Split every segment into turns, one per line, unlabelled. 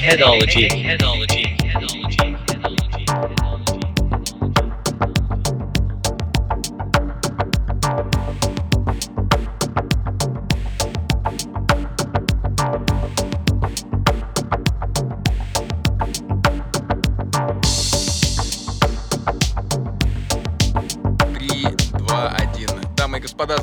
headology. headology.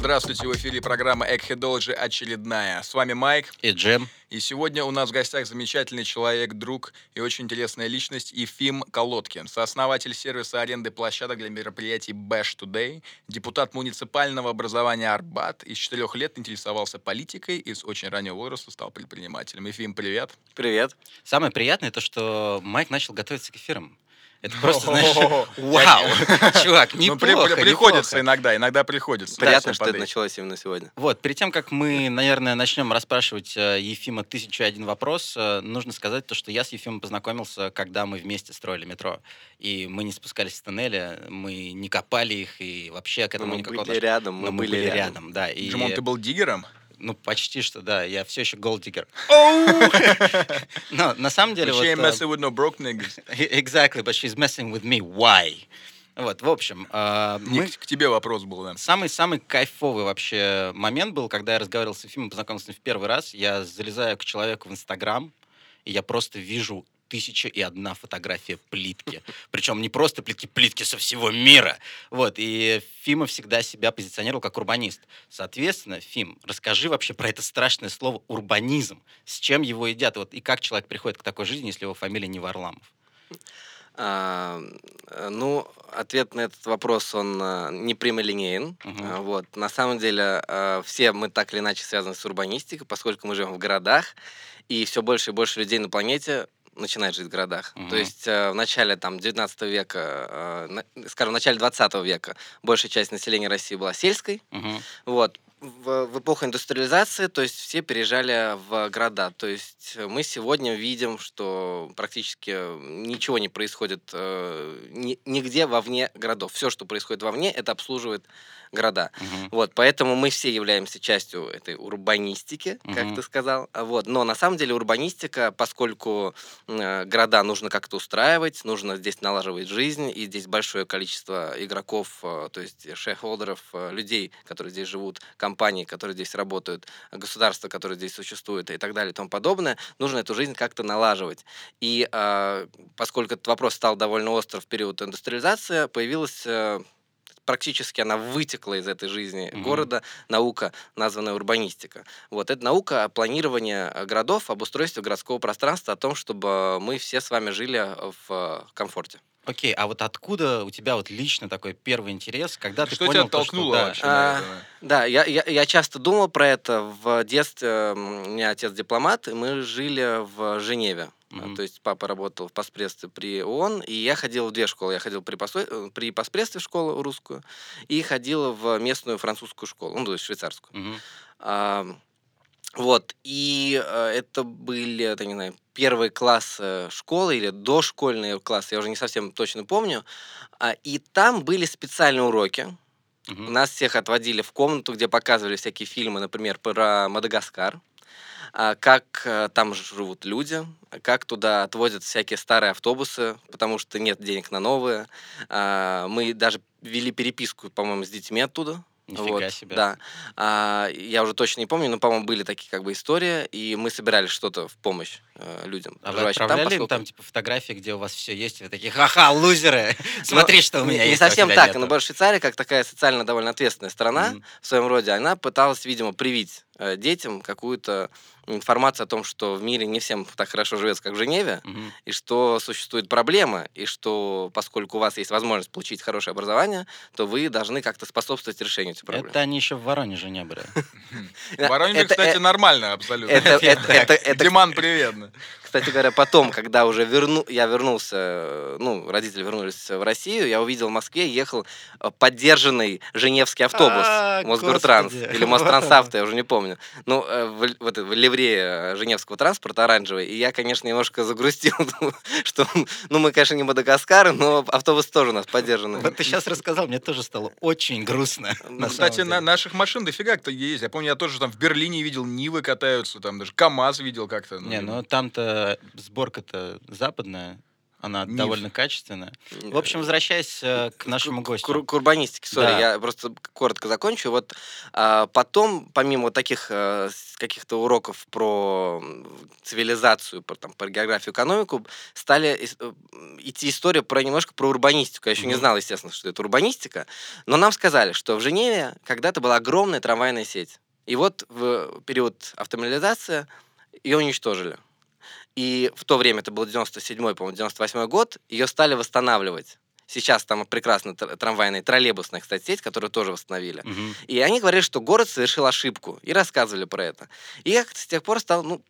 Здравствуйте. В эфире программа Eggheadology очередная. С вами Майк.
И Джем.
И сегодня у нас в гостях замечательный человек, друг и очень интересная личность Ефим Колодкин, сооснователь сервиса аренды площадок для мероприятий Bash Today, депутат муниципального образования Арбат, из четырех лет интересовался политикой и с очень раннего возраста стал предпринимателем. Ефим, привет.
Привет.
Самое приятное то, что Майк начал готовиться к эфирам. Это просто, знаешь, вау, чувак,
Ну,
неплохо,
при- приходится иногда, иногда приходится.
Приятно, что это началось именно сегодня.
Вот, перед тем, как мы, наверное, начнем расспрашивать э, Ефима тысячу один вопрос, э, нужно сказать то, что я с Ефимом познакомился, когда мы вместе строили метро. И мы не спускались с тоннеля, мы не копали их, и вообще к этому
мы
никакого
были
отношения-
рядом, мы,
мы
были, рядом.
да. И,
Джимон, ты был диггером?
Ну, почти что, да. Я все еще голдиггер. Но на самом деле...
But she ain't
э,
messing with no broke niggas.
Exactly, but she's messing with me. Why? Вот, в общем, э, мы...
к к тебе вопрос был, да.
Самый-самый кайфовый вообще момент был, когда я разговаривал с Ефимом, познакомился с ним в первый раз. Я залезаю к человеку в Инстаграм, и я просто вижу тысяча и одна фотография плитки. Причем не просто плитки, плитки со всего мира. Вот, и Фима всегда себя позиционировал как урбанист. Соответственно, Фим, расскажи вообще про это страшное слово урбанизм. С чем его едят? Вот, и как человек приходит к такой жизни, если его фамилия не Варламов?
А, э, ну, ответ на этот вопрос, он а, не прямолинеен.
Мгм.
А, Вот. На самом деле, а, все мы так или иначе связаны с урбанистикой, поскольку мы живем в городах, и все больше и больше людей на планете начинает жить в городах.
Мгм.
То есть э, в начале там, 19 века, э, на- скажем, в начале 20 века большая часть населения России была сельской,
Мгм.
Вот. В, в эпоху индустриализации, то есть все переезжали в города. То есть мы сегодня видим, что практически ничего не происходит э, ни- нигде вовне городов. Все, что происходит вовне, это обслуживает города.
Мгм.
Вот, поэтому мы все являемся частью этой урбанистики, как
Мгм.
ты сказал. Вот. Но на самом деле урбанистика, поскольку э, города нужно как-то устраивать, нужно здесь налаживать жизнь, и здесь большое количество игроков, э, то есть шейхолдеров, э, людей, которые здесь живут, компаний, которые здесь работают, государства, которые здесь существуют и так далее и тому подобное, нужно эту жизнь как-то налаживать. И э, поскольку этот вопрос стал довольно острым в период индустриализации, появилась э, практически она вытекла из этой жизни
Мгм.
города наука, названная урбанистика. Вот это наука о планировании э, городов, об устройстве городского пространства, о том, чтобы мы все с вами жили в э, комфорте.
Окей, а вот откуда у тебя вот лично такой первый интерес, когда ты
Что
понял,
тебя
то, что
толкнуло
да,
вообще
А,
на это?
Да, я, я, я часто думал про это. В детстве у меня отец дипломат, и мы жили в Женеве.
Мгм.
То есть папа работал в поспредстве при ООН, и я ходил в две школы. Я ходил при, посо- э, при поспредстве в школу русскую и ходил в местную французскую школу, ну, то есть швейцарскую.
Мгм.
А, Вот, и э, это были, это, не знаю, первые классы школы или дошкольные классы, я уже не совсем точно помню. А, И там были специальные уроки.
Мгм.
Нас всех отводили в комнату, где показывали всякие фильмы, например, про Мадагаскар, как э, там живут люди, как туда отвозят всякие старые автобусы, потому что нет денег на новые. А, Мы даже вели переписку, по-моему, с детьми оттуда.
Нифига
Вот,
себе.
Да. А, я уже точно не помню, но, по-моему, были такие как бы истории, и мы собирали что-то в помощь э, людям,
А вы отправляли им
поскольку-
там типа фотографии, где у вас все есть, и вы такие, ха-ха, лузеры, смотри, что у
Не-
меня
не
есть. а у
совсем так.
нету».
Наоборот, Швейцария, как такая социально довольно ответственная страна в своем роде, она пыталась, видимо, привить детям какую-то информацию о том, что в мире не всем так хорошо живется, как в Женеве,
Мгм.
и что существует проблема, и что поскольку у вас есть возможность получить хорошее образование, то вы должны как-то способствовать решению этих проблем.
Это они еще в Воронеже не были.
В Воронеже,
Это-
кстати,
э,
нормально абсолютно.
это, это, это, это,
Диман, привет.
Кстати говоря, потом, когда уже верну, я вернулся, ну, родители вернулись в Россию, я увидел в Москве, ехал э, поддержанный женевский автобус
А,
Мосгортранс
господи.
или Мострансавто, я уже не помню. Ну, э, в, в ливрее э, женевского транспорта оранжевый. И я, конечно, немножко загрустил, что, ну, мы, конечно, не Мадагаскар, но автобус тоже у нас поддержанный.
Вот ты сейчас рассказал, мне тоже стало очень грустно.
Ну,
Кстати, на наших машин дофига кто есть. Я помню, я тоже там в Берлине видел Нивы катаются, там даже КАМАЗ видел как-то. ну,
Не, ну там-то что сборка-то западная, она
Миф.
довольно качественная. В общем, возвращаясь э, к нашему гостю.
К, к урбанистике, сори,
Да.
я просто коротко закончу. Вот а, потом, помимо вот таких э, каких-то уроков про цивилизацию, про, там, про географию, экономику, стали э, идти история про немножко про урбанистику. Я еще не знал, естественно, что это урбанистика, но нам сказали, что в Женеве когда-то была огромная трамвайная сеть. И вот в период автомобилизации ее уничтожили. И в то время, это был 97-й, по-моему, 98-й год, ее стали восстанавливать. Сейчас там прекрасная тр- трамвайная, троллейбусная, кстати, сеть, которую тоже восстановили.
Мгм.
И они говорили, что город совершил ошибку. И рассказывали про это. И я с тех пор стал, ну,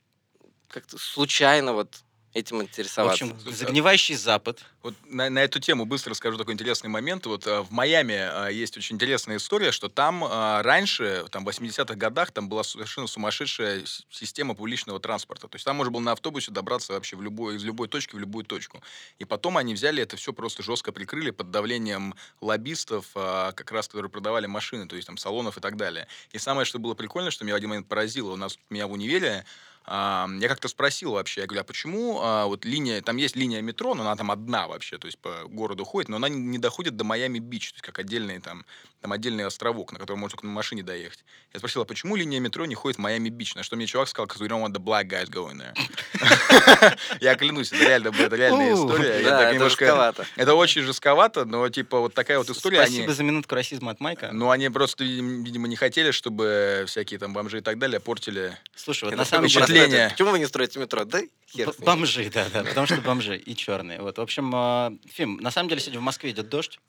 как-то случайно вот этим
В
интересоваться.
общем, загнивающий Запад.
Вот на, на эту тему быстро расскажу такой интересный момент. Вот э, в Майами э, есть очень интересная история, что там раньше, там в 80-х годах, там была совершенно сумасшедшая система публичного транспорта. То есть там можно было на автобусе добраться вообще в любой, из любой точки в любую точку. И потом они взяли это все просто жестко прикрыли под давлением лоббистов, как раз которые продавали машины, то есть там салонов и так далее. И самое, что было прикольно, что меня в один момент поразило, у нас меня в универе а, я как-то спросил вообще, я говорю, а почему а, вот линия, там есть линия метро, но она там одна вообще, то есть по городу ходит, но она не- доходит до Майами-Бич, то есть как отдельный там, там отдельный островок, на который можно только на машине доехать. Я спросил, а почему линия метро не ходит в Майами-Бич? На что мне чувак сказал, because we don't want the black guys going there. Я клянусь, это реально, это реальная история.
Да, это жестковато.
Это очень жестковато, но типа вот такая вот история.
Спасибо за минутку расизма от Майка.
Ну, они просто, видим- видимо, не хотели, чтобы всякие там бомжи и так далее портили
Слушай, вот на самом деле...
впечатление.
Почему вы не строите метро? Да.
Бомжи, да, да, потому что бомжи и черные. Вот, в общем, э, Фим, на самом деле сегодня в Москве идет дождь,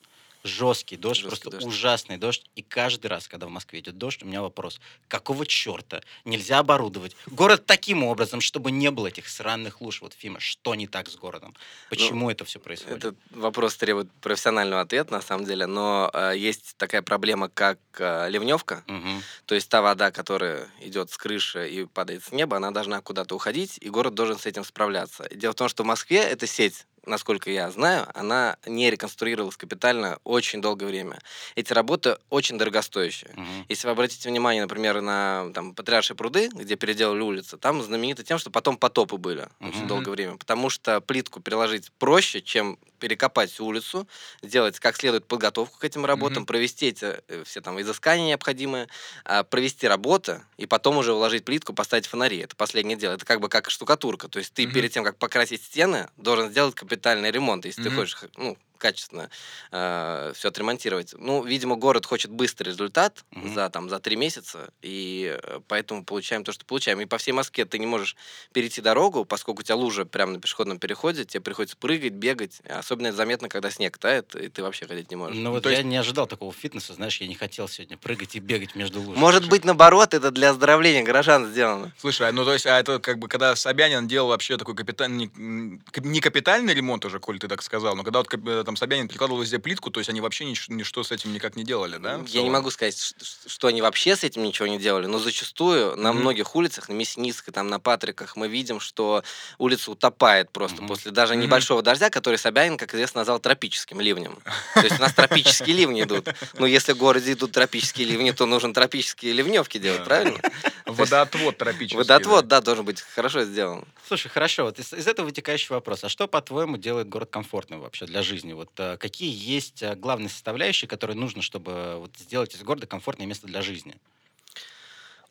жесткий дождь,
Жесткий
просто
дождь.
ужасный дождь. И каждый раз, когда в Москве идет дождь, у меня вопрос: какого черта нельзя оборудовать город таким образом, чтобы не было этих сраных луж? Вот, Фима, что не так с городом? Почему это все происходит?
Этот вопрос требует профессионального ответа, на самом деле, но э, есть такая проблема, как э, ливневка.
Мгм.
То есть та вода, которая идет с крыши и падает с неба, она должна куда-то уходить, и город должен с этим справляться. Дело в том, что в Москве эта сеть, насколько я знаю, она не реконструировалась капитально очень долгое время. Эти работы очень дорогостоящие.
Мгм.
Если вы обратите внимание, например, на там, Патриаршие пруды, где переделали улицы, там знамениты тем, что потом потопы были очень
Мгм.
долгое время. Потому что плитку переложить проще, чем перекопать всю улицу, сделать как следует подготовку к этим работам,
Мгм.
провести эти э, все там изыскания необходимые, а, провести работы, и потом уже уложить плитку, поставить фонари. Это последнее дело. Это как бы как штукатурка. То есть ты
Мгм.
перед тем, как покрасить стены, должен сделать капитальный ремонт, если ты
Мгм.
хочешь ну, качественно все отремонтировать. Ну, видимо, город хочет быстрый результат
Мгм.
за, там, за три месяца, и э, поэтому получаем то, что получаем. И по всей Москве ты не можешь перейти дорогу, поскольку у тебя лужа прямо на пешеходном переходе, тебе приходится прыгать, бегать. Особенно это заметно, когда снег тает, и ты вообще ходить не можешь.
Ну вот
то
я
есть-
не ожидал такого фитнеса, знаешь, я не хотел сегодня прыгать и бегать между лужами.
Может быть, наоборот, это для оздоровления горожан сделано.
Слушай, а, ну то есть, а это как бы, когда Собянин делал вообще такой капитальный, не, кап- не капитальный ремонт уже, коль ты так сказал, но когда вот э, там Собянин прикладывал везде плитку, то есть они вообще нич- ничто с этим никак не делали, да?
Я не могу сказать, ш- что они вообще с этим ничего не делали, но зачастую на
Мгм.
многих улицах, на Мясницкой, там, на Патриках, мы видим, что улица утопает просто
Мгм.
после даже
Мгм.
небольшого дождя, который Собянин, как известно, назвал тропическим ливнем. То есть у нас тропические ливни идут. Но если в городе идут тропические ливни, то нужно тропические ливневки делать, правильно?
Водоотвод тропический.
Водоотвод, да, должен быть хорошо сделан.
Слушай, хорошо, вот из, из этого вытекающий вопрос. А что, по-твоему, делает город комфортным вообще для жизни? Вот э, какие есть э, главные составляющие, которые нужно, чтобы э, вот, сделать из города комфортное место для жизни?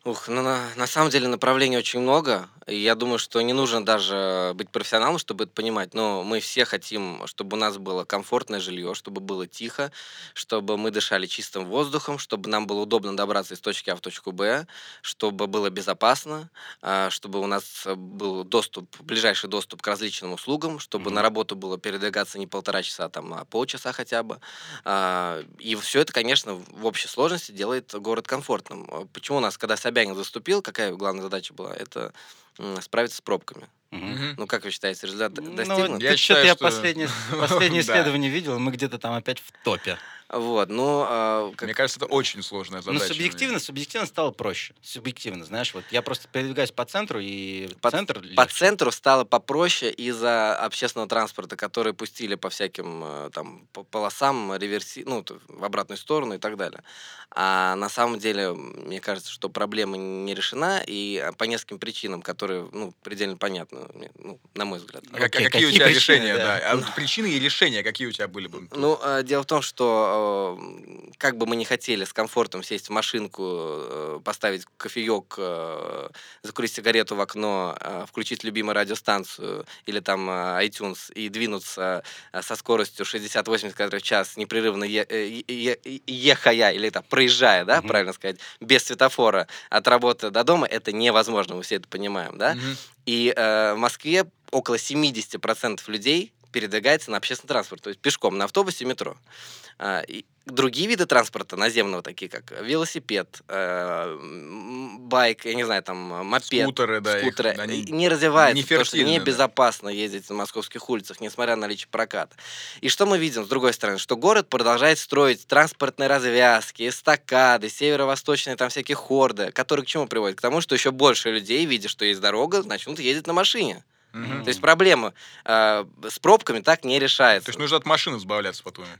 Ух, ну на, на самом деле направлений очень много. И я думаю, что не нужно даже быть профессионалом, чтобы это понимать. Но мы все хотим, чтобы у нас было комфортное жилье, чтобы было тихо, чтобы мы дышали чистым воздухом, чтобы нам было удобно добраться из точки А в точку Б, чтобы было безопасно, а, чтобы у нас был доступ, ближайший доступ к различным услугам, чтобы
Мгм.
на работу было передвигаться не полтора часа, там, а полчаса хотя бы. А, И все это, конечно, в общей сложности делает город комфортным. А Почему у нас, когда Собянин заступил, какая главная задача была? Это справиться с пробками.
Мгм.
Ну, как вы считаете, результат
Ну,
достигнут?
Я
ты
считаю,
что-то я
что-
последнее, последнее исследование видел, мы где-то там опять в топе.
Вот, ну, а, как-
Мне кажется, это очень сложная
Ну,
задача.
субъективно, субъективно стало проще. Субъективно, знаешь, вот я просто передвигаюсь по центру, и
По-
центр
по
легче.
центру стало попроще из-за общественного транспорта, который пустили по всяким э, там по- полосам, реверси, ну, в обратную сторону и так далее. А на самом деле, мне кажется, что проблема не решена, и э, по нескольким причинам, которые которые, ну, предельно понятны, ну, на мой взгляд.
А как-
Окей,
какие, у
какие
тебя
причины,
решения,
да?
да? А причины и решения какие у тебя были бы?
Ну, э, дело в том, что э, как бы мы не хотели с комфортом сесть в машинку, э, поставить кофеек, э, закурить сигарету в окно, э, включить любимую радиостанцию или там э, iTunes и двинуться э, со скоростью 60-80 км в час, непрерывно е- е- е- ехая или там проезжая, да,
Мгм.
правильно сказать, без светофора от работы до дома, это невозможно, мы все это понимаем, да?
Мгм.
И э, в Москве около 70% людей передвигается на общественный транспорт, то есть пешком, на автобусе, метро. А, и другие виды транспорта наземного, такие как велосипед, э, байк, я не знаю, там, мопед,
Скутеры, да, их-
скутеры,
они
не развиваются,
не
потому что
фертильны, да.
небезопасно ездить на московских улицах, несмотря на наличие проката. И что мы видим, с другой стороны, что город продолжает строить транспортные развязки, эстакады, северо-восточные там всякие хорды, которые к чему приводят? К тому, что еще больше людей, видя, что есть дорога, начнут ездить на машине.
Мгм.
То есть проблема э, с пробками так не решается.
То есть нужно от машины избавляться, по-твоему?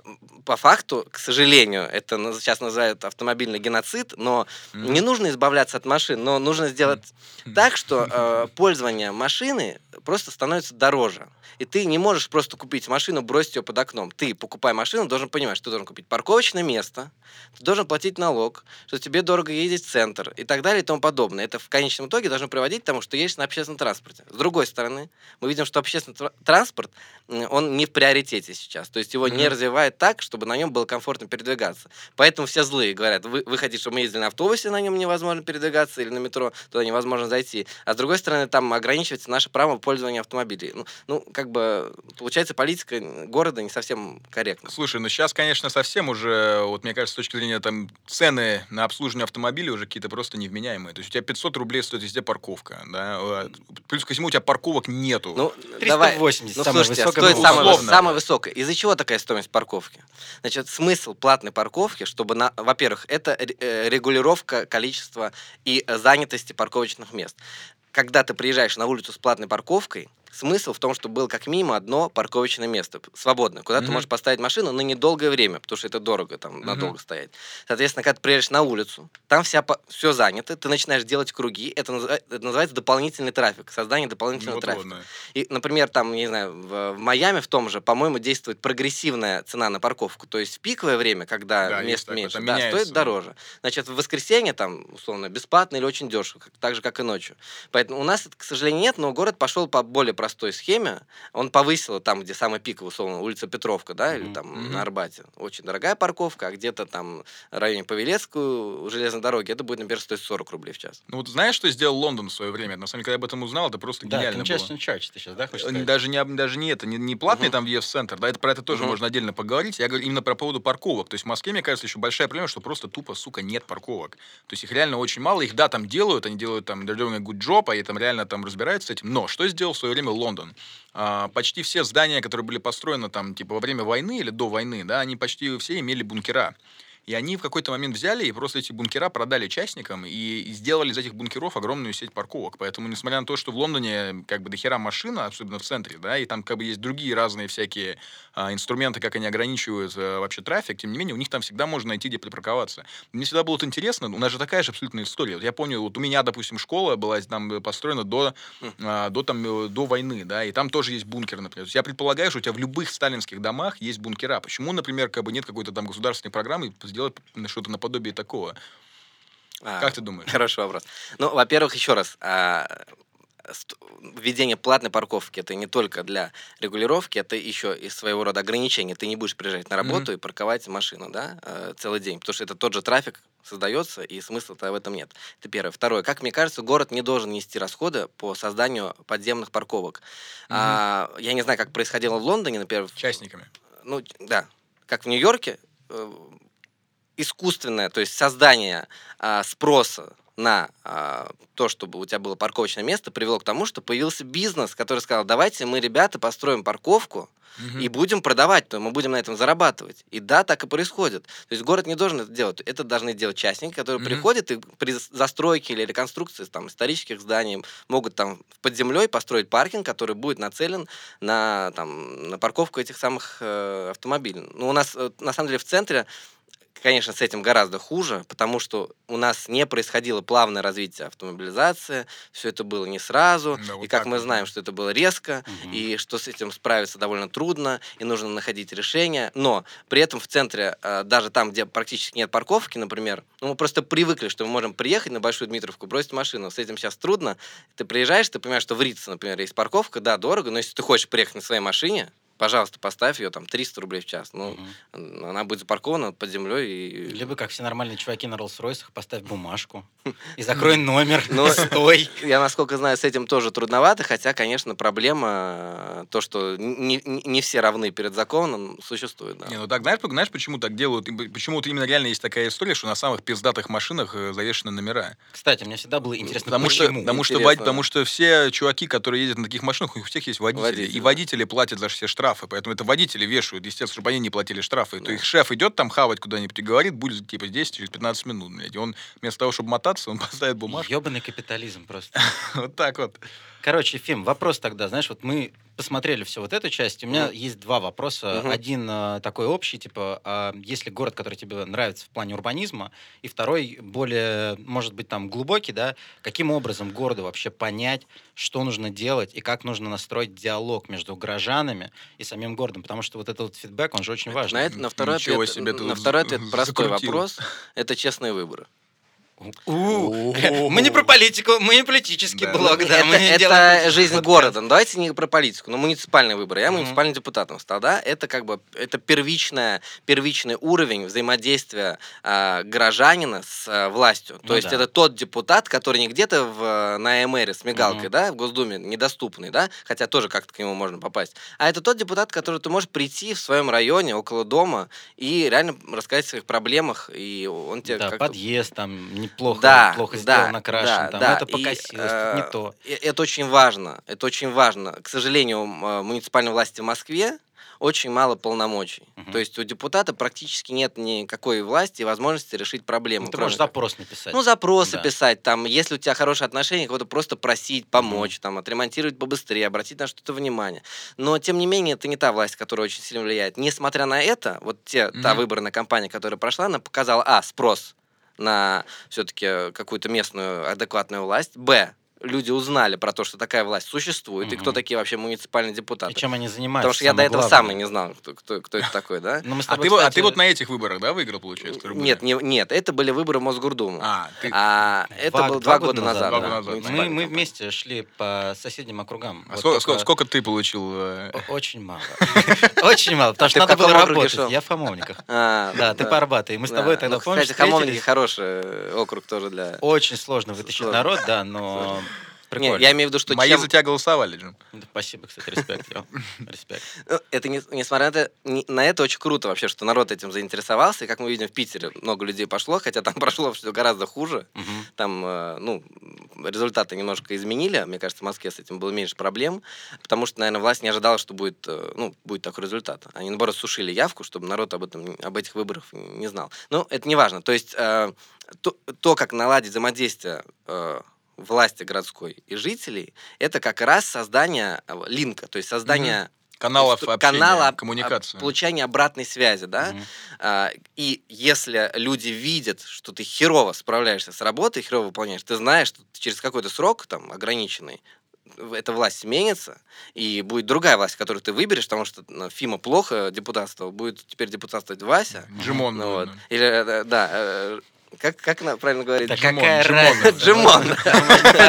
По факту, к сожалению, это сейчас называют автомобильный геноцид, но
Мгм.
не нужно избавляться от машин, но нужно сделать
Мгм.
так, что э, пользование машины просто становится дороже. И ты не можешь просто купить машину, бросить ее под окном. Ты, покупая машину, должен понимать, что ты должен купить парковочное место, ты должен платить налог, что тебе дорого ездить в центр и так далее и тому подобное. Это в конечном итоге должно приводить к тому, что едешь на общественном транспорте. С другой стороны, мы видим, что общественный тра- транспорт, он не в приоритете сейчас. То есть его не
Мгм.
развивают так, чтобы на нем было комфортно передвигаться. Поэтому все злые говорят, вы, вы хотите, чтобы мы ездили на автобусе, на нем невозможно передвигаться, или на метро, туда невозможно зайти. А с другой стороны, там ограничивается наше право пользования автомобилей. Ну, ну как бы, получается, политика города не совсем корректна.
Слушай, ну сейчас, конечно, совсем уже, вот мне кажется, с точки зрения там цены на обслуживание автомобиля уже какие-то просто невменяемые. То есть у тебя 500 рублей стоит везде парковка, да, а, плюс ко всему у тебя парковок нету.
Ну, давай.
380,
Ну,
самая
слушайте,
высокая.
стоит
ну,
самая,
условно.
самая высокая. Из-за чего такая стоимость парковки? Значит, смысл платной парковки, чтобы, на, во-первых, это э, регулировка количества и э, занятости парковочных мест. Когда ты приезжаешь на улицу с платной парковкой, смысл в том, чтобы было как минимум одно парковочное место свободное, куда ты
Мгм.
можешь поставить машину на недолгое время, потому что это дорого там надолго стоять. Соответственно, когда ты приедешь на улицу, там вся все занято, ты начинаешь делать круги, это, это называется дополнительный трафик, создание
Ну,
дополнительного
вот
трафика.
ладно.
И, например, там, не знаю, в, в Майами в том же, по-моему, действует прогрессивная цена на парковку. То есть в пиковое время, когда
Да,
мест меньше, да,
меняется.
стоит дороже. Значит, в воскресенье там, условно, бесплатно или очень дешево, так же, как и ночью. Поэтому у нас это, к сожалению, нет, но город пошел по более простой схеме. Он повысил там, где самый пик, условно, улица Петровка, да, или
Мгм.
там
Мгм.
на Арбате. Очень дорогая парковка, а где-то там в районе Павелецкую, у железной дороги, это будет, например, стоить 40 рублей в час.
Ну вот знаешь, что сделал Лондон в свое время? На самом деле, когда я об этом узнал, это просто
Да,
гениально было.
Congestion Charge ты сейчас, да, хочешь
Э,
сказать?
Даже не, даже не это, не, не платный
Мгм.
там въезд в центр, да, это про это тоже
Мгм.
можно отдельно поговорить. Я говорю именно про поводу парковок. То есть в Москве, мне кажется, еще большая проблема, что просто тупо, сука, нет парковок. То есть их реально очень мало. Их, да, там делают, они делают там they're doing a good job, они там реально там разбираются с этим. Но что сделал в свое время Лондон? А, почти все здания, которые были построены там типа во время войны или до войны, да, они почти все имели бункера. И они в какой-то момент взяли и просто эти бункера продали частникам и, сделали из этих бункеров огромную сеть парковок. Поэтому, несмотря на то, что в Лондоне как бы дохера машина, особенно в центре, да, и там как бы есть другие разные всякие а, инструменты, как они ограничивают а, вообще трафик, тем не менее, у них там всегда можно найти, где припарковаться. Мне всегда было вот интересно, у нас же такая же абсолютная история. Вот я помню, вот у меня, допустим, школа была там построена до, а, до, там, э, до войны, да, и там тоже есть бункер, например. То есть я предполагаю, что у тебя в любых сталинских домах есть бункера. Почему, например, как бы нет какой-то там государственной программы сделать что-то наподобие такого?
А,
Как ты думаешь?
Хороший вопрос. Ну, во-первых, еще раз, а, введение платной парковки это не только для регулировки, это еще и своего рода ограничение. Ты не будешь приезжать на работу и парковать машину, да, э, целый день, потому что это тот же трафик создается, и смысла-то в этом нет. Это первое. Второе. Как мне кажется, город не должен нести расходы по созданию подземных парковок. А, я не знаю, как происходило в Лондоне, например,
Частниками.
ну, да, как в Нью-Йорке, э, искусственное, то есть создание а, спроса на а, то, чтобы у тебя было парковочное место, привело к тому, что появился бизнес, который сказал, давайте мы, ребята, построим парковку и будем продавать, то мы будем на этом зарабатывать. И да, так и происходит. То есть город не должен это делать. Это должны делать частники, которые приходят и при зас- застройке или реконструкции там, исторических зданий могут там под землей построить паркинг, который будет нацелен на, там, на парковку этих самых э, автомобилей. Ну, у нас, э, на самом деле, в центре конечно, с этим гораздо хуже, потому что у нас не происходило плавное развитие автомобилизации, все это было не сразу,
Да, вот
и как мы знаем, что это было резко,
Мгм.
и что с этим справиться довольно трудно, и нужно находить решение. Но при этом в центре, э, даже там, где практически нет парковки, например, ну, мы просто привыкли, что мы можем приехать на Большую Дмитровку, бросить машину. С этим сейчас трудно. Ты приезжаешь, ты понимаешь, что в Рице, например, есть парковка, да, дорого, но если ты хочешь приехать на своей машине, пожалуйста, поставь ее там 300 рублей в час. Ну,
Мгм.
она будет запаркована под землей и...
Либо, как все нормальные чуваки на Роллс-Ройсах, поставь бумажку и закрой номер.
Но-
Стой.
Я, насколько знаю, с этим тоже трудновато, хотя, конечно, проблема, то, что не, не- все равны перед законом, существует. Да.
Не, ну так, знаешь, знаешь, почему так делают? Почему вот именно реально есть такая история, что на самых пиздатых машинах э, завешены номера?
Kстати, мне всегда было интересно,
Потому что,
почему.
потому, что,
Интересно.
вод- потому что все чуваки, которые ездят на таких машинах, у них у всех есть водители.
Водители.
И водители платят за все штрафы. Поэтому это водители вешают, естественно, чтобы они не платили штрафы. То
Да.
их шеф идет там хавать куда-нибудь и говорит, будет типа здесь через 15 минут. блядь. И он вместо того, чтобы мотаться, он поставит бумажку.
Ёбаный капитализм просто.
Вот так вот.
Короче, Фим, вопрос тогда, знаешь, вот мы посмотрели все вот эту часть, у меня
Мгм.
есть два вопроса.
Мгм.
Один э, такой общий, типа, а есть ли город, который тебе нравится в плане урбанизма, и второй более, может быть, там глубокий, да, каким образом городу вообще понять, что нужно делать и как нужно настроить диалог между горожанами и самим городом, потому что вот этот вот фидбэк, он же очень важен.
На, это, на второй
Ничего
ответ,
себе
на второй ответ простой
закрутил.
вопрос. Это честные выборы.
У, Мы не про политику, мы не политический
Да.
блог, да.
это
мы
это
делаем
жизнь города. Ну, давайте не про политику, но муниципальные выборы. Я
Мгм.
муниципальным депутатом стал, да? Это как бы это первичная, первичный уровень взаимодействия а, горожанина с а, властью. То
Ну
есть
да.
это тот депутат, который не где-то в, на МР с мигалкой, да, в Госдуме, недоступный, да, хотя тоже как-то к нему можно попасть. А это тот депутат, который ты можешь прийти в своем районе, около дома, и реально рассказать о своих проблемах, и он тебе
Да,
как-то
подъезд там неплохо,
Да,
плохо
да,
сделан, накрашен,
да,
там
да,
это покосилось,
э,
не то.
Это очень важно. Это очень важно. К сожалению, э, муниципальной власти в Москве очень мало полномочий.
Мгм.
То есть у депутата практически нет никакой власти и возможности решить проблему.
Ну, ты можешь
как-
запрос написать.
ну, запросы
Да.
писать, там, если у тебя хорошие отношения, кого-то просто просить, помочь, там, отремонтировать побыстрее, обратить на что-то внимание. Но, тем не менее, это не та власть, которая очень сильно влияет. Несмотря на это, вот те, та
Мгм.
выборная кампания, которая прошла, она показала, а, спрос на все-таки какую-то местную адекватную власть, б, люди узнали про то, что такая власть существует, и кто такие вообще муниципальные
и
депутаты.
чем они занимаются.
Потому что я до этого
главное.
сам и не знал, кто, кто, кто это такой, да?
Ну, мы с
А
тобой,
ты, вот- а
кстати,
ты вот на этих выборах, да, выиграл, получается? которые
Нет, не, нет, это были выборы в Мосгордуму.
А, ты...
А это
два-
было
два
два
года назад,
два
да,
года назад.
муниципальная
Мы, мы
кампания.
вместе шли по соседним округам.
А
Вот
сколько,
только-
сколько- ты получил? э,
Очень мало. Очень мало, потому
А
что надо было работать. Я в Хамовниках.
А,
Да, ты по Арбату. И мы с тобой
Да.
тогда,
Ну,
помнишь,
Кстати, Хамовники
встретились?
хороший э, округ тоже для...
Очень сложно вытащить народ, да, но
Не,
прикольно.
я имею в виду, что
Мои
чем-
за тебя голосовали, Джим.
Да, Спасибо, кстати, респект. Респект.
Ну, Это не- несмотря на это, не- на это очень круто вообще, что народ этим заинтересовался. И как мы видим в Питере, много людей пошло, хотя там прошло все гораздо хуже. Там, э, ну, результаты немножко изменили. Мне кажется, в Москве с этим было меньше проблем, потому что, наверное, власть не ожидала, что будет, э, ну, будет такой результат. Они, наоборот, сушили явку, чтобы народ об этом, об этих выборах не знал. Но это не важно. То есть э, то, то, как наладить взаимодействие э, власти городской и жителей, это как раз создание э, линка, то есть создание
Каналов
инстру-
общения,
канала
коммуникации.
получения обратной связи, да. А, и если люди видят, что ты херово справляешься с работой, херово выполняешь, ты знаешь, что через какой-то срок там ограниченный эта власть сменится, и будет другая власть, которую ты выберешь, потому что ну, Фима плохо депутатствовал, будет теперь депутатствовать Вася.
Джимон.
Ну, вот. Или, э, да, э, как, как она правильно говорит?
Да
Джимон,
какая
Джимон.
разница?
Джимон.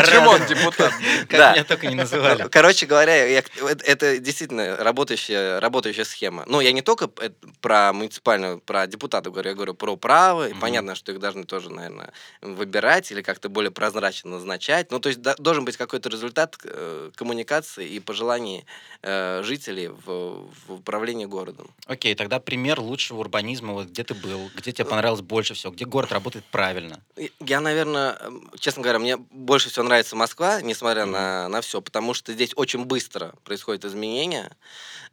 Джимон, депутат.
Как
Да.
меня только не называли.
Ну, Короче говоря, я- это, действительно работающая, работающая схема. Ну, я не только п- про муниципальную, про депутатов говорю, я говорю про право. И понятно, что их должны тоже, наверное, выбирать или как-то более прозрачно назначать. Ну, то есть да- должен быть какой-то результат э, коммуникации и пожеланий э, жителей в, в управлении городом.
Окей, тогда пример лучшего урбанизма, вот где ты был, где тебе понравилось больше всего, где город работает правильно.
И Я, наверное, честно говоря, мне больше всего нравится Москва, несмотря на, на все, потому что здесь очень быстро происходят изменения.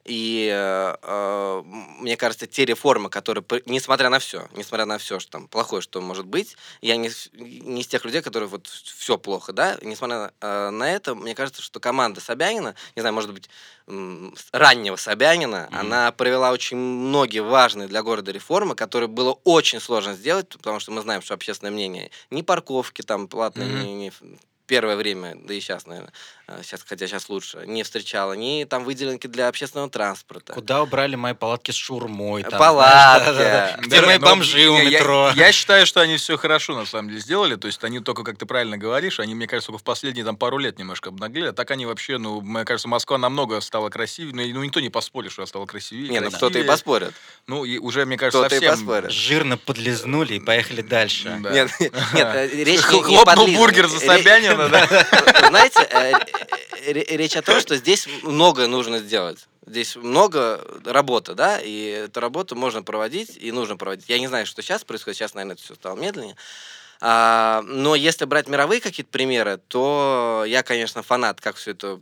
И э, мне кажется, те реформы, которые, несмотря на все, несмотря на все, что там плохое, что может быть, я не, не из тех людей, которые вот все плохо, да, несмотря на, э, на это, мне кажется, что команда Собянина, не знаю, может быть, раннего Собянина,
Мгм.
она провела очень многие важные для города реформы, которые было очень сложно сделать, потому что мы знаем, что общественное мнение ни парковки там платные,
Мгм.
ни, ни первое время, да и сейчас, наверное, сейчас, хотя сейчас лучше, не встречала, ни там выделенки для общественного транспорта.
Куда убрали мои палатки с шурмой? там,
Палатки.
знаешь, да-да-да. Где
Да,
мои
но
бомжи у
не, я-
метро?
Я, считаю, что они все хорошо на самом деле сделали. То есть они только, как ты правильно говоришь, они, мне кажется, только в последние там пару лет немножко обнаглели. А так они вообще, ну, мне кажется, Москва намного стала красивее. Ну, ну никто не поспорит, что она стала красивее.
Не, ну кто-то и поспорит.
Ну, и уже, мне кажется,
Кто-то
совсем...
поспорит.
Жирно подлизнули и поехали дальше.
Да.
Нет, нет, э, речь не-
Хл-
не
Хлопнул бургер за
Ре-
Собянина, да?
Знаете, э, э, ре- речь о том, что здесь многое нужно сделать. Здесь много работы, да, и эту работу можно проводить и нужно проводить. Я не знаю, что сейчас происходит, сейчас, наверное, это все стало медленнее. А, но если брать мировые какие-то примеры, то я, конечно, фанат, как все это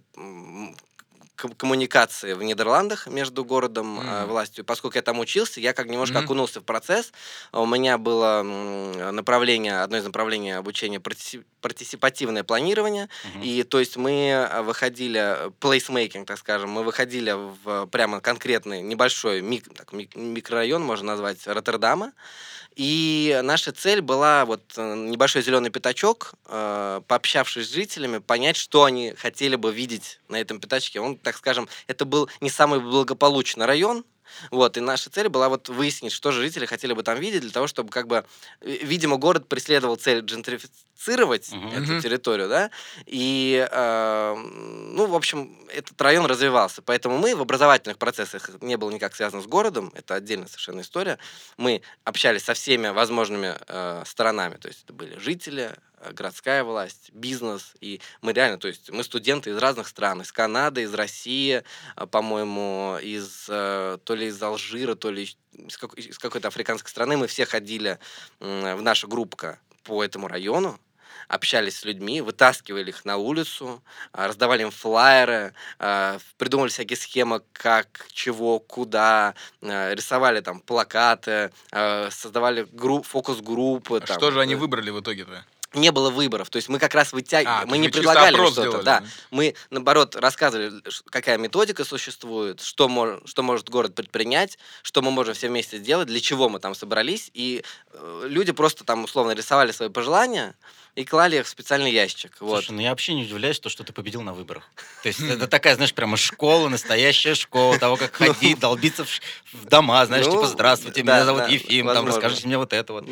коммуникации в Нидерландах между городом и
Мгм.
властью. Поскольку я там учился, я как немножко
Мгм.
окунулся в процесс. У меня было направление, одно из направлений обучения партиси- партисипативное планирование.
Мгм.
И то есть мы э, выходили, э, placemaking, так скажем, мы выходили в прямо конкретный небольшой мик- так, мик- микрорайон, можно назвать, Роттердама. И наша цель была вот э, небольшой зеленый пятачок, э, пообщавшись с жителями, понять, что они хотели бы видеть на этом пятачке. Он, так скажем, это был не самый благополучный район, вот, и наша цель была вот выяснить, что же жители хотели бы там видеть, для того, чтобы, как бы, э, видимо, город преследовал цель джентрифицировать
Мгм.
эту территорию, да, и, э, ну, в общем, этот район развивался. Поэтому мы в образовательных процессах это не было никак связано с городом, это отдельная совершенно история. Мы общались со всеми возможными э, сторонами, то есть это были жители, э, городская власть, бизнес, и мы реально, то есть мы студенты из разных стран, из Канады, из России, а, по-моему, из э, то ли из Алжира, то ли из, как- из какой-то африканской страны, мы все ходили в наша группка по этому району, общались с людьми, вытаскивали их на улицу, а, раздавали им флаеры, а, придумывали всякие схемы, как, чего, куда, а, рисовали там плакаты, а, создавали групп, фокус-группы. там,
Что же они
э,
выбрали в итоге-то?
Не было выборов. То есть мы как раз вытягивали,
А,
мы не предлагали что-то,
сделали,
да.
да?
Мы, наоборот, рассказывали, какая методика существует, что, мож- что может город предпринять, что мы можем все вместе сделать, для чего мы там собрались. И э, люди просто там условно рисовали свои пожелания и клали их в специальный ящик. Вот.
Слушай, ну я вообще не удивляюсь, то, что ты победил на выборах. То есть это такая, знаешь, прямо школа, настоящая школа того, как ходить, долбиться в, дома, знаешь,
Ну,
типа, здравствуйте,
да,
меня зовут Ефим, там, расскажите мне вот это вот.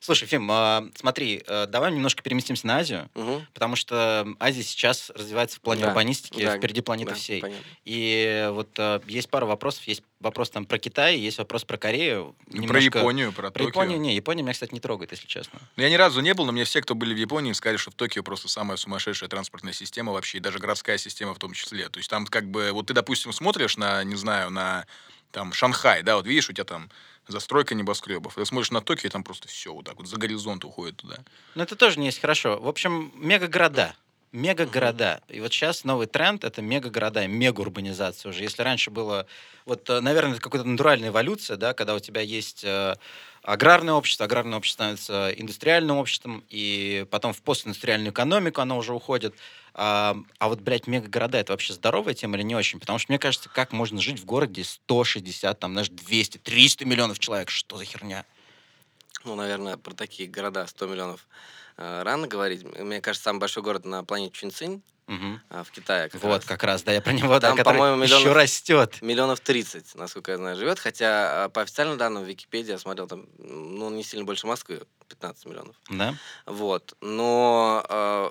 Слушай, Фим, а, смотри, э, давай немножко переместимся на Азию,
Мгм.
потому что Азия сейчас развивается в плане
Да,
урбанистики
да,
впереди планеты
Да,
всей.
понятно.
И вот э, есть пара вопросов. Есть вопрос там про Китай, есть вопрос про Корею.
Про
немножко-
Японию, про,
Про
Токио.
Японию не, Япония меня, кстати, не трогает, если честно.
Ну, Я ни разу не был, но мне все, кто были в Японии, сказали, что в Токио просто самая сумасшедшая транспортная система вообще, и даже городская система в том числе. То есть там как бы, вот ты, допустим, смотришь на, не знаю, на там Шанхай, да, вот видишь, у тебя там застройка небоскребов. Ты смотришь на Токио, и там просто все вот так вот за горизонт уходит туда.
Но это тоже не есть хорошо. В общем, мегагорода. Мегагорода. И вот сейчас новый тренд — это мегагорода, мегаурбанизация уже. Если раньше было... Вот, э, наверное, это какая-то натуральная эволюция, да, когда у тебя есть э, аграрное общество, аграрное общество становится индустриальным обществом, и потом в постиндустриальную экономику оно уже уходит. А, а вот, блядь, мегагорода — это вообще здоровая тема или не очень? Потому что мне кажется, как можно жить в городе 160, там, знаешь, 200, 300 миллионов человек? Что за херня?
Ну, наверное, про такие города 100 миллионов э, рано говорить. Мне кажется, самый большой город на планете Чунцинь э, в Китае. Как
Вот,
раз.
как раз, да, я про него, да,
Там,
который
по-моему,
еще
миллионов-
растет.
Миллионов 30, насколько я знаю, живет. Хотя а, по официальным данным в Википедии я смотрел, там, ну, не сильно больше Москвы, 15 миллионов.
Да?
Вот. Но, э,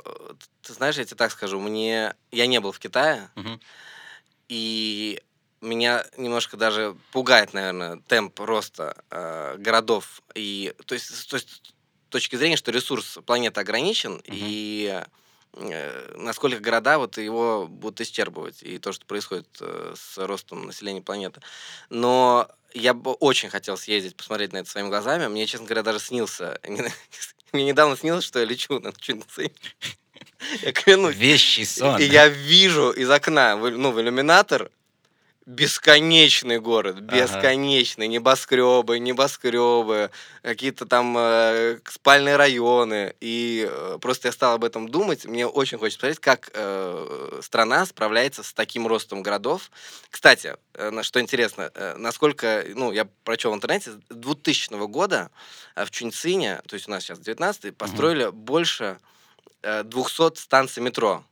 ты знаешь, я тебе так скажу, мне... Я не был в Китае,
Мгм.
и меня немножко даже пугает, наверное, темп роста э, городов. И, то, есть, то есть, с точки зрения, что ресурс планеты ограничен, и э, насколько города вот его будут исчерпывать, и то, что происходит э, с ростом населения планеты. Но я бы очень хотел съездить, посмотреть на это своими глазами. Мне, честно говоря, даже снился... Мне недавно снилось, что я лечу над Чунцей. Я клянусь.
Вещий сон.
И я вижу из окна, ну, в иллюминатор, бесконечный город,
Ага.
бесконечный, небоскребы, небоскребы, какие-то там э, спальные районы. И э, просто я стал об этом думать. Мне очень хочется посмотреть, как э, страна справляется с таким ростом городов. Кстати, э, что интересно, э, насколько, ну, я прочел в интернете, с 2000 года э, в Чунцине, то есть у нас сейчас 19 построили больше э, 200 станций метро.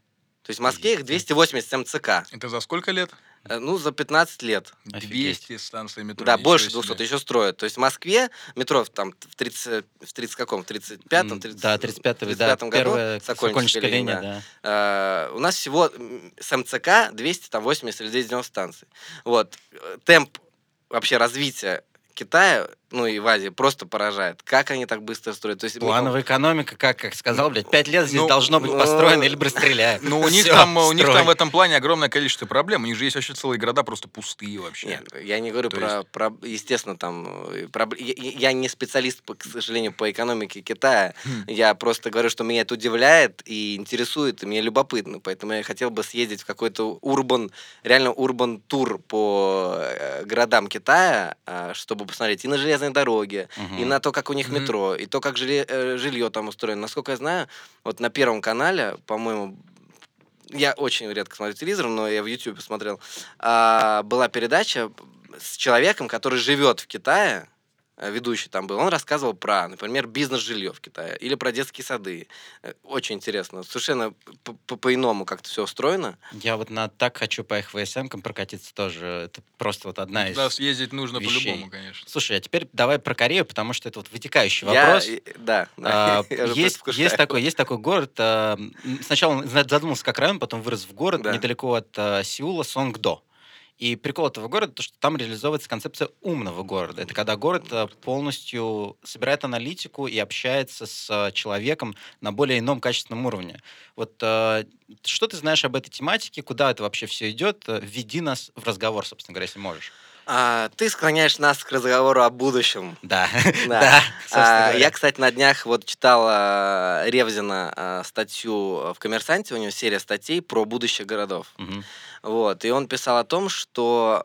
То есть в Москве их 280 МЦК.
Это за сколько лет?
Э, Ну, за 15 лет.
Офигеть.
200 станций метро.
да, больше
себе.
200 еще строят. То есть в Москве метро в- там в 30, в 30 каком? В 35-м?
М,
30,
Да, 35-й, да,
35-м году
первая
Сокольническая линия,
линия,
да.
да.
Э, у нас всего с МЦК 280 или 290 станций. Вот. Э, Темп вообще развития Китая, ну и в Азии, просто поражает. Как они так быстро строят? То есть, мы-
Плановая экономика, как, как сказал, блядь, пять лет здесь
Ну,
должно быть
ну,
построено, или стреляют.
Ну, у них,
Всё,
там, у них там в этом плане огромное количество проблем. У них же есть вообще целые города просто пустые вообще.
Нет, я не говорю
То
про, про, естественно, там, э, проб- я, я- не специалист, к сожалению, по экономике Китая.
Хм.
Я просто говорю, что меня это удивляет и интересует, и мне любопытно. Поэтому я хотел бы съездить в какой-то урбан, реально урбан тур по э, городам Китая, а, чтобы посмотреть и на железные дороги,
Мгм.
и на то, как у них
Мгм.
метро, и то, как жилье, э, жилье там устроено. Насколько я знаю, вот на Первом канале, по-моему, я очень редко смотрю телевизор, но я в YouTube смотрел, а, была передача с человеком, который живет в Китае, ведущий там был, он рассказывал про, например, бизнес-жилье в Китае или про детские сады. Э, Очень интересно. Совершенно по-иному как-то все устроено.
Я вот на так хочу поехать в ВСМ прокатиться тоже. Это просто вот одна из...
Да, съездить нужно по-любому, конечно.
Слушай, а теперь давай про Корею, потому что это вот вытекающий
Я,
вопрос.
э, да, да.
А,
Я
есть, есть, такой, есть такой город. а, Сначала он задумался как район, потом вырос в город
Да.
недалеко от а, Сеула Сонгдо. И прикол этого города, то, что там реализовывается концепция умного города. Это когда город а, полностью собирает аналитику и общается с а, человеком на более ином качественном уровне. Вот а, что ты знаешь об этой тематике, куда это вообще все идет? Введи нас в разговор, собственно говоря, если можешь.
А, ты склоняешь нас к разговору о будущем.
Да,
Да.
да,
А, я, кстати, на днях вот читал а, Ревзина статью в «Коммерсанте», у него серия статей про будущее городов.
Мгм.
Вот, и он писал о том, что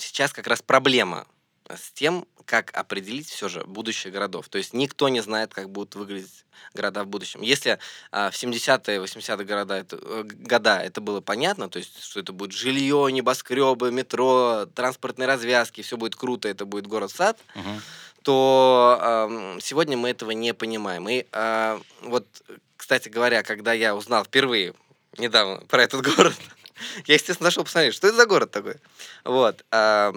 сейчас как раз проблема с тем, как определить все же будущее городов. То есть никто не знает, как будут выглядеть города в будущем. Если а, в 70-е, 80-е города это, э, года это было понятно, то есть что это будет жилье, небоскребы, метро, транспортные развязки, все будет круто, это будет город-сад,
Мгм.
то ам, сегодня мы этого не понимаем. И а, вот, кстати говоря, когда я узнал впервые недавно про этот город, я, естественно, зашел посмотреть, что это за город такой. Вот. а,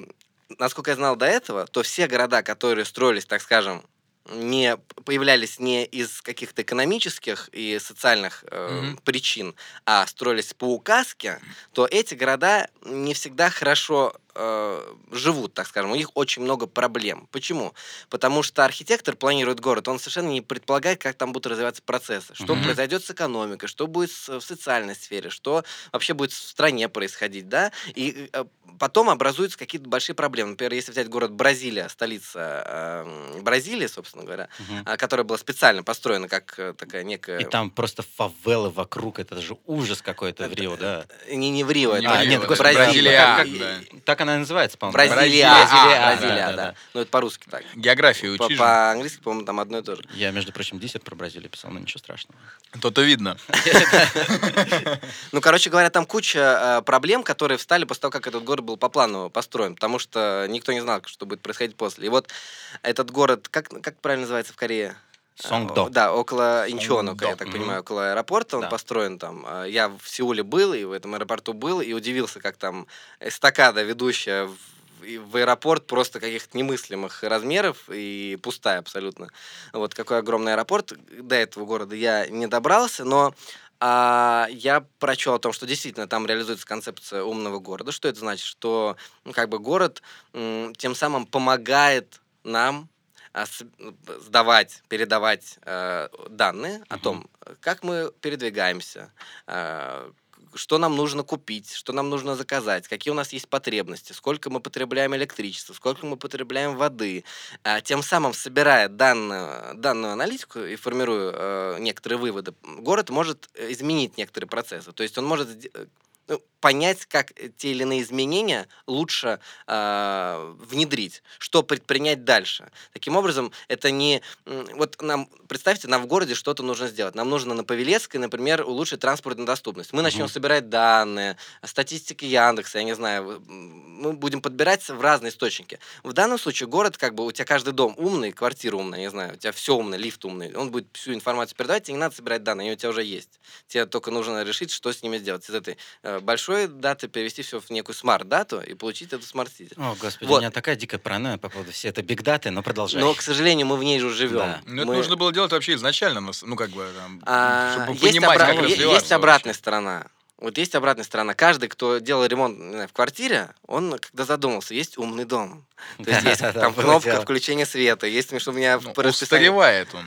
насколько я знал до этого, то все города, которые строились, так скажем, не появлялись не из каких-то экономических и социальных э,
Мгм.
причин, а строились по указке, то эти города не всегда хорошо э, живут, так скажем. У них очень много проблем. Почему? Потому что архитектор планирует город, он совершенно не предполагает, как там будут развиваться процессы, что
Мгм.
произойдет с экономикой, что будет в социальной сфере, что вообще будет в стране происходить, да, и э, потом образуются какие-то большие проблемы. Например, если взять город Бразилия, столица э, Бразилии, собственно говоря,
Мгм.
а, которая была специально построена как э, такая некая...
И там просто фавелы вокруг, это же ужас какой-то в Рио, да.
Не, не в Рио,
Не
это
А, нет, господи,
Бразилия,
как-
да.
Так она называется, по-моему.
Бразилия,
Бразилия,
а,
Бразилия,
да,
да,
да, да.
Ну, это по-русски так.
Географию
По-
учишь? же?
По-английски, по-моему, там одно и то же.
Я, между прочим, диссерт про Бразилию писал, но ничего страшного.
То-то видно.
Ну, короче говоря, там куча э, проблем, которые встали после того, как этот город был по плану построен, потому что никто не знал, что будет происходить после. И вот этот город, как, как правильно называется в Корее?
Сонгдо.
Э, Да, около Инчонука, я так понимаю, около аэропорта он
Да.
построен там. Э, Я в Сеуле был, и в этом аэропорту был, и удивился, как там эстакада, ведущая в аэропорт просто каких-то немыслимых размеров и пустая абсолютно. Вот какой огромный аэропорт. До этого города я не добрался, но а, я прочел о том, что действительно там реализуется концепция умного города. Что это значит? Что ну, как бы город м, тем самым помогает нам сдавать, передавать э, данные о том, как мы передвигаемся, э, что нам нужно купить, что нам нужно заказать, какие у нас есть потребности, сколько мы потребляем электричества, сколько мы потребляем воды. А, Тем самым, собирая данную, данную аналитику и формируя э, некоторые выводы, город может э, изменить некоторые процессы. То есть он может... э, ну, понять, как э, те или иные изменения лучше э, внедрить, что предпринять дальше. Таким образом, это не... Вот нам, представьте, нам в городе что-то нужно сделать. Нам нужно на Павелецкой, например, улучшить транспортную доступность. Мы начнем
Мгм.
собирать данные, статистики Яндекса, я не знаю, мы будем подбирать в разные источники. В данном случае город, как бы, у тебя каждый дом умный, квартира умная, не знаю, у тебя все умное, лифт умный, он будет всю информацию передавать, тебе не надо собирать данные, они у тебя уже есть. Тебе только нужно решить, что с ними сделать. Из этой э, большой даты перевести все в некую smart -дату и получить эту smart city.
О, господи,
Вот.
у меня такая дикая паранойя по поводу всей этой бигдаты, но продолжай.
Но, к сожалению, мы в ней уже живем.
Да.
Ну, это
Мы-
нужно было делать вообще изначально, на с- ну, как бы, там,
А,
чтобы
есть,
понимать,
обра-
как
есть обратная
вообще.
сторона. Вот есть обратная сторона. Каждый, кто делал ремонт знаю, в квартире, он когда задумался, есть умный дом. То есть есть там кнопка включения света, есть, что у меня
Ну,
в расписании-
устаревает он.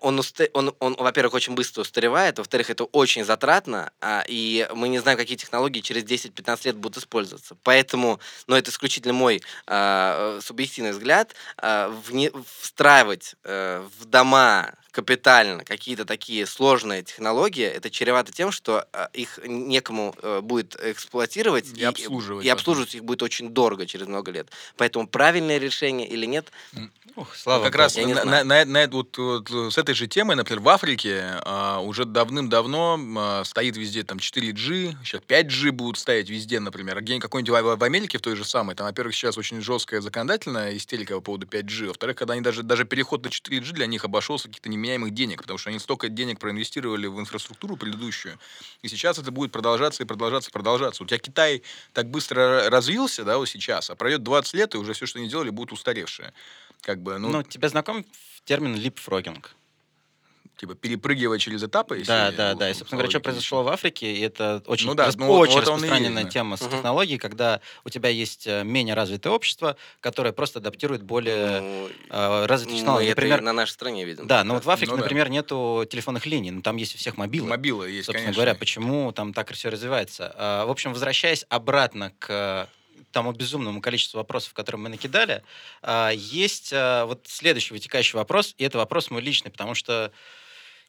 Он, он, он, во-первых, очень быстро устаревает, во-вторых, это очень затратно, а, и мы не знаем, какие технологии через 10-15 лет будут использоваться. Поэтому, но это исключительно мой а, э, субъективный взгляд, а, вне- встраивать э, в дома капитально какие-то такие сложные технологии, это чревато тем, что а, их некому э, будет эксплуатировать
И обслуживать
и обслуживать их будет очень дорого через много лет. Поэтому правильное решение или нет,
Ух, слава
как
богу.
раз
не
на, на- на- на это вот, вот, э, с этой же темой, например, в Африке а, уже давным-давно а, стоит везде там 4G, сейчас 5G будут ставить везде, например. А где-нибудь какой-нибудь в, в Америке в той же самой, там, во-первых, сейчас очень жесткая законодательная истерика по поводу 5G, во-вторых, когда они даже, даже переход на 4G для них обошелся каких-то неменяемых денег, потому что они столько денег проинвестировали в инфраструктуру предыдущую, и сейчас это будет продолжаться и продолжаться и продолжаться. У тебя Китай так быстро развился, да, вот сейчас, а пройдет 20 лет, и уже все, что они делали, будет устаревшее. Как бы, ну,
Ну, тебе знаком термин липфрогинг?
Типа перепрыгивать через этапы. если
Да, да, да. И, собственно говоря, что произошло в Африке, и это очень,
Ну да,
рас-
ну вот-
очень
вот и есть,
распространенная
да.
тема с технологией, когда у тебя есть э, менее развитое общество, которое просто адаптирует более
ну,
э, развитые
мы
технологии.
это и
Например,
на нашей стране видим.
да, но вот в Африке,
Ну да.
например, нету телефонных линий, но там есть у всех мобилы.
Мобилы есть,
Собственно
конечно.
говоря, почему там так все развивается. А, В общем, возвращаясь обратно к тому безумному количеству вопросов, которые мы накидали, а, есть а, вот следующий вытекающий вопрос, и это вопрос мой личный, потому что,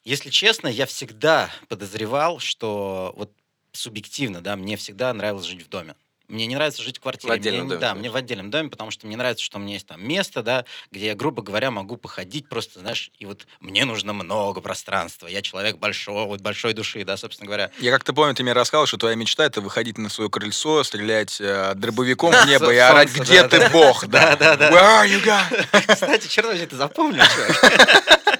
если честно, я всегда подозревал, что вот субъективно, да, мне всегда нравилось жить в доме. Мне не нравится жить в квартире.
В отдельном
Мне-
доме,
Да,
конечно.
мне в отдельном доме, потому что мне нравится, что у меня есть там место, да, где я, грубо говоря, могу походить просто, знаешь, и вот мне нужно много пространства. Я человек большой, вот большой души, да, собственно говоря.
Я как-то помню, ты мне рассказывал, что твоя мечта это выходить на свое крыльцо, стрелять э, дробовиком в небо и орать, где
да,
ты,
да.
бог, да.
Да, да, да.
Where are you, God?
Кстати, черт возьми, ты запомнил, чувак.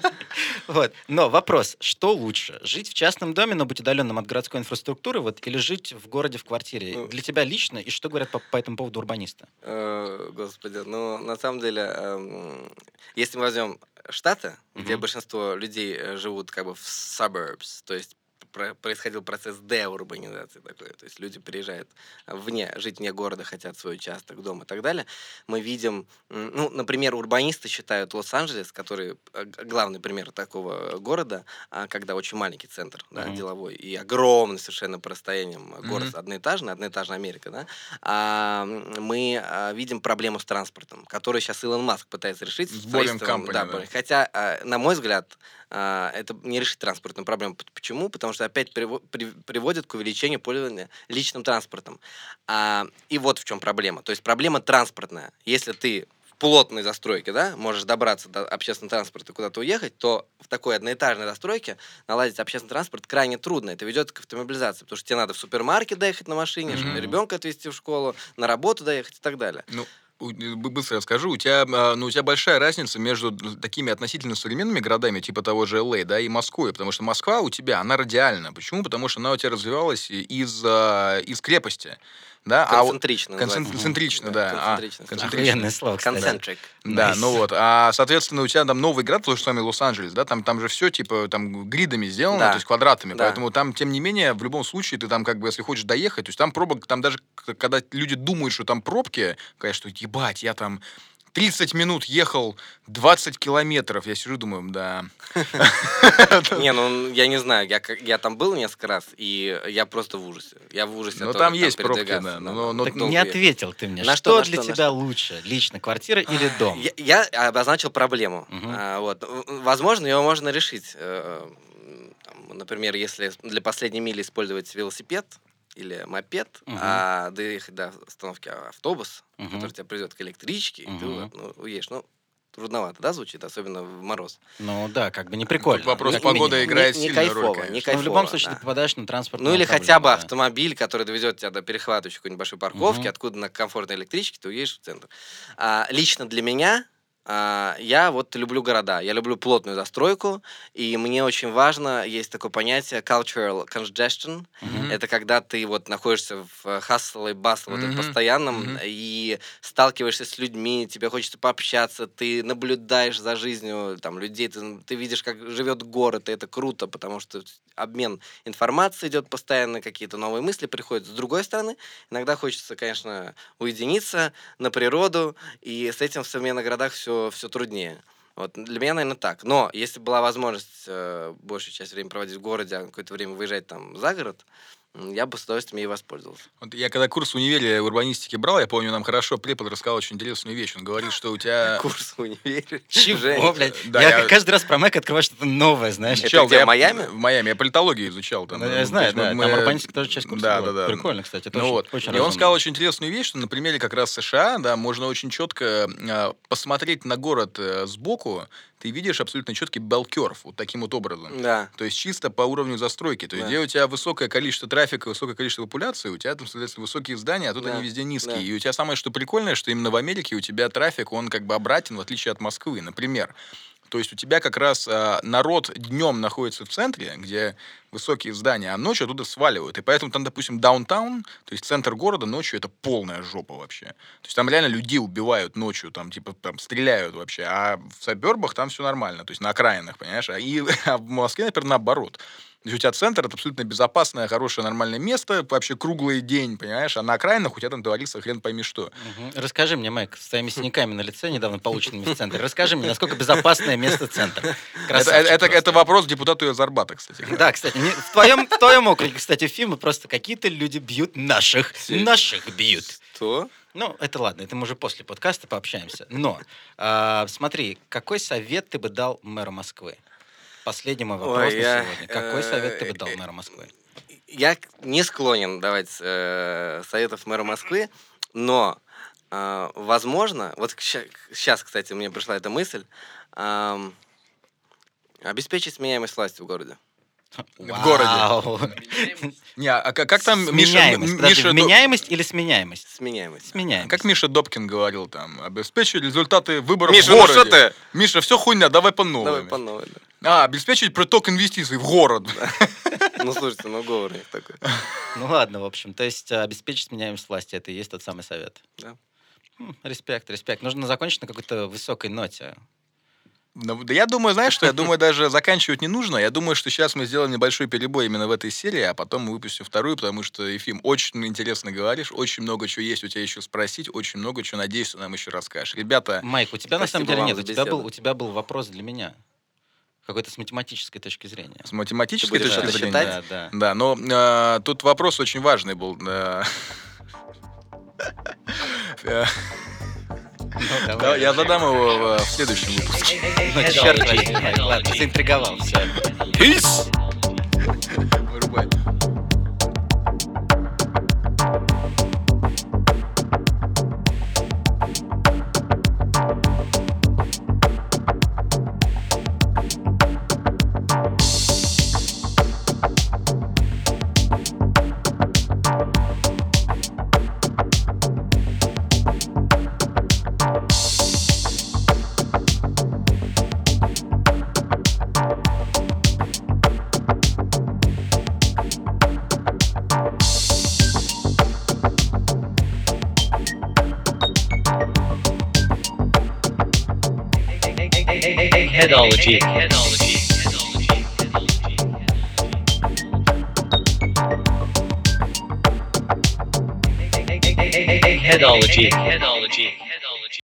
Вот. Но вопрос, что лучше? Жить в частном доме, но быть удаленным от городской инфраструктуры, вот, или жить в городе в квартире?
Ну.
Для тебя лично, и что говорят по, по этому поводу урбанисты?
Э, Господи, ну, на самом деле, эм, если мы возьмем Штаты, где большинство людей э, живут как бы в suburbs, то есть происходил процесс деурбанизации такой, то есть люди приезжают вне, жить вне города, хотят свой участок, дом и так далее, мы видим, ну, например, урбанисты считают Лос-Анджелес, который э, главный пример такого города, а, когда очень маленький центр да,
Мгм.
деловой и огромный совершенно по расстояниям город
Мгм.
одноэтажный, одноэтажная Америка, да, а, мы а, видим проблему с транспортом, которую сейчас Илон Маск пытается решить.
С Boring Company,
да,
да.
Хотя, а, на мой взгляд, это не решит транспортную проблему. Почему? Потому что опять приво- при- приводит к увеличению пользования личным транспортом. А, и вот в чем проблема. То есть проблема транспортная. Если ты в плотной застройке, да, можешь добраться до общественного транспорта и куда-то уехать, то в такой одноэтажной застройке наладить общественный транспорт крайне трудно. Это ведет к автомобилизации, потому что тебе надо в супермаркет доехать на машине,
Мгм.
ребенка отвезти в школу, на работу доехать и так далее.
Ну, быстро расскажу. У тебя, а, ну, у тебя большая разница между такими относительно современными городами, типа того же LA, да, и Москвой. Потому что Москва у тебя, она радиальна. Почему? Потому что она у тебя развивалась из, а, из крепости. Да, а
Концентрично.
концен-
называется.
концентрично, да. а,
Концентрично.
концентрично.
Охуенное слово.
Концентрик.
Да,
Nice.
ну вот. А, соответственно, у тебя там новый град, то же самое Лос-Анджелес, да, там, там же все, типа, там гридами сделано,
Да.
то есть квадратами.
Да.
Поэтому там, тем не менее, в любом случае, ты там, как бы, если хочешь доехать, то есть там пробок, там даже, когда люди думают, что там пробки, конечно, что, ебать, я там 30 минут ехал 20 километров. Я сижу, думаю, да.
Не, ну я не знаю, я, там был несколько раз, и я просто в ужасе. Я в ужасе.
Ну,
от
там есть пробки, да, но- но- ну,
долго
Не ответил ты мне.
На
что,
что, на
для
что, на
тебя лучше? Лично квартира или дом?
Я, обозначил проблему. А, Возможно, ее можно решить. Э, например, если для последней мили использовать велосипед, или мопед,
Мгм.
а доехать до остановки автобус,
Мгм.
который тебя приведет к электричке, и ты ну, уедешь. Ну, трудновато, да, звучит, особенно в мороз.
Ну да, как бы не прикольно.
Тут вопрос
Как
погоды
минимум.
играет
не, не
сильную роль,
кайфово,
конечно.
не
Но
кайфово.
в любом случае
да.
ты попадаешь на транспорт.
Ну или хотя бы автомобиль, который довезет тебя до перехватывающей какой-нибудь большой парковки,
Мгм.
откуда на комфортной электричке ты уедешь в центр. А, лично для меня а, я вот люблю города, я люблю плотную застройку, и мне очень важно, есть такое понятие cultural congestion, это когда ты вот находишься в хасл и басл вот этом
Мгм,
постоянном
мгм.
и сталкиваешься с людьми, тебе хочется пообщаться, ты наблюдаешь за жизнью там людей, ты, ты видишь, как живет город, и это круто, потому что обмен информацией идет постоянно, какие-то новые мысли приходят. С другой стороны, иногда хочется, конечно, уединиться на природу, и с этим в современных городах все, все труднее. Вот для меня, наверное, так. Но если была возможность э, большую часть времени проводить в городе, а какое-то время выезжать там за город, я бы с удовольствием ей воспользовался.
Вот я когда курс в универе урбанистики брал, я помню, нам хорошо препод рассказал очень интересную вещь. Он говорит, что у тебя...
Курс в универе.
Чего, блядь?
Да,
я,
я-
каждый раз про Мэк открываю что-то новое, знаешь.
Это где,
я-
в Майами?
В Майами. Я политологию изучал там.
Ну,
Ну,
я знаю,
мы-
да.
мы-
Там урбанистика тоже часть курса
Да,
была.
да, да.
Прикольно, кстати. Это
Ну
очень-
вот.
очень
и он сказал очень интересную вещь, что на примере как раз США, да, можно очень четко а, посмотреть на город э, сбоку, ты видишь абсолютно четкий белкерв, вот таким вот образом.
Да.
То есть чисто по уровню застройки. То есть
Да.
где у тебя высокое количество трафика, высокое количество популяции, у тебя там, соответственно, высокие здания, а тут
Да.
они везде низкие.
Да.
И у тебя самое что прикольное, что именно в Америке у тебя трафик, он как бы обратен, в отличие от Москвы. Например, то есть у тебя как раз а, народ днем находится в центре, где высокие здания, а ночью оттуда сваливают. И поэтому там, допустим, даунтаун, то есть центр города ночью это полная жопа вообще. То есть там реально людей убивают ночью, там типа там стреляют вообще. А в сабербах там все нормально, то есть на окраинах, понимаешь? А, и, а в Москве, например, наоборот. То есть у тебя центр это абсолютно безопасное, хорошее, нормальное место, вообще круглый день, понимаешь? А на окраинах у тебя там творится хрен пойми что.
Мгм. Расскажи мне, Майк, с твоими синяками на лице, недавно полученными в центре, расскажи мне, насколько безопасное место центр.
Это, это, вопрос депутату из Арбата, кстати.
Да, кстати, не- в, твоем, в твоем округе, кстати, фильмы просто какие-то люди бьют наших. Наших бьют.
Что?
Ну, это ладно, это мы уже после подкаста пообщаемся. Но, а, смотри, какой совет ты бы дал мэру Москвы? Последний мой вопрос
Ой,
на
я,
сегодня. Какой совет ты бы дал
э,
мэру Москвы?
Я не склонен давать э, советов мэру Москвы, но, э, возможно, вот сейчас, кстати, мне пришла эта мысль, ам, обеспечить сменяемость власти в городе.
В городе. Не, а как, как там Миша,
вменяемость или сменяемость?
Сменяемость.
Сменяемость.
как Миша Добкин говорил там, обеспечить результаты выборов
Миша,
в
ну
городе.
что ты?
Миша, все хуйня, давай по новой.
Давай по новой. да.
А, обеспечить приток инвестиций в город.
Ну, слушайте, ну говор такой.
Ну ладно, в общем, то есть а, обеспечить сменяемость власти, это и есть тот самый совет.
Да.
М, Респект, респект. Нужно закончить на какой-то высокой ноте.
Ну, да я думаю, знаешь что, я думаю, даже заканчивать не нужно. Я думаю, что сейчас мы сделаем небольшой перебой именно в этой серии, а потом мы выпустим вторую, потому что, Ефим, очень интересно говоришь, очень много чего есть у тебя еще спросить, очень много чего, надеюсь, ты нам еще расскажешь. Ребята,
Майк, у тебя на самом деле нет, у тебя, был, у тебя был вопрос для меня. Какой-то с математической точки зрения.
с математической точки зрения...
считать?
Да, да.
Да, но э, тут вопрос очень важный был. э. Э,
Ну,
да. Я задам его в следующем выпуске.
Ну, черт возьми, ладно, заинтриговал, все.
Peace!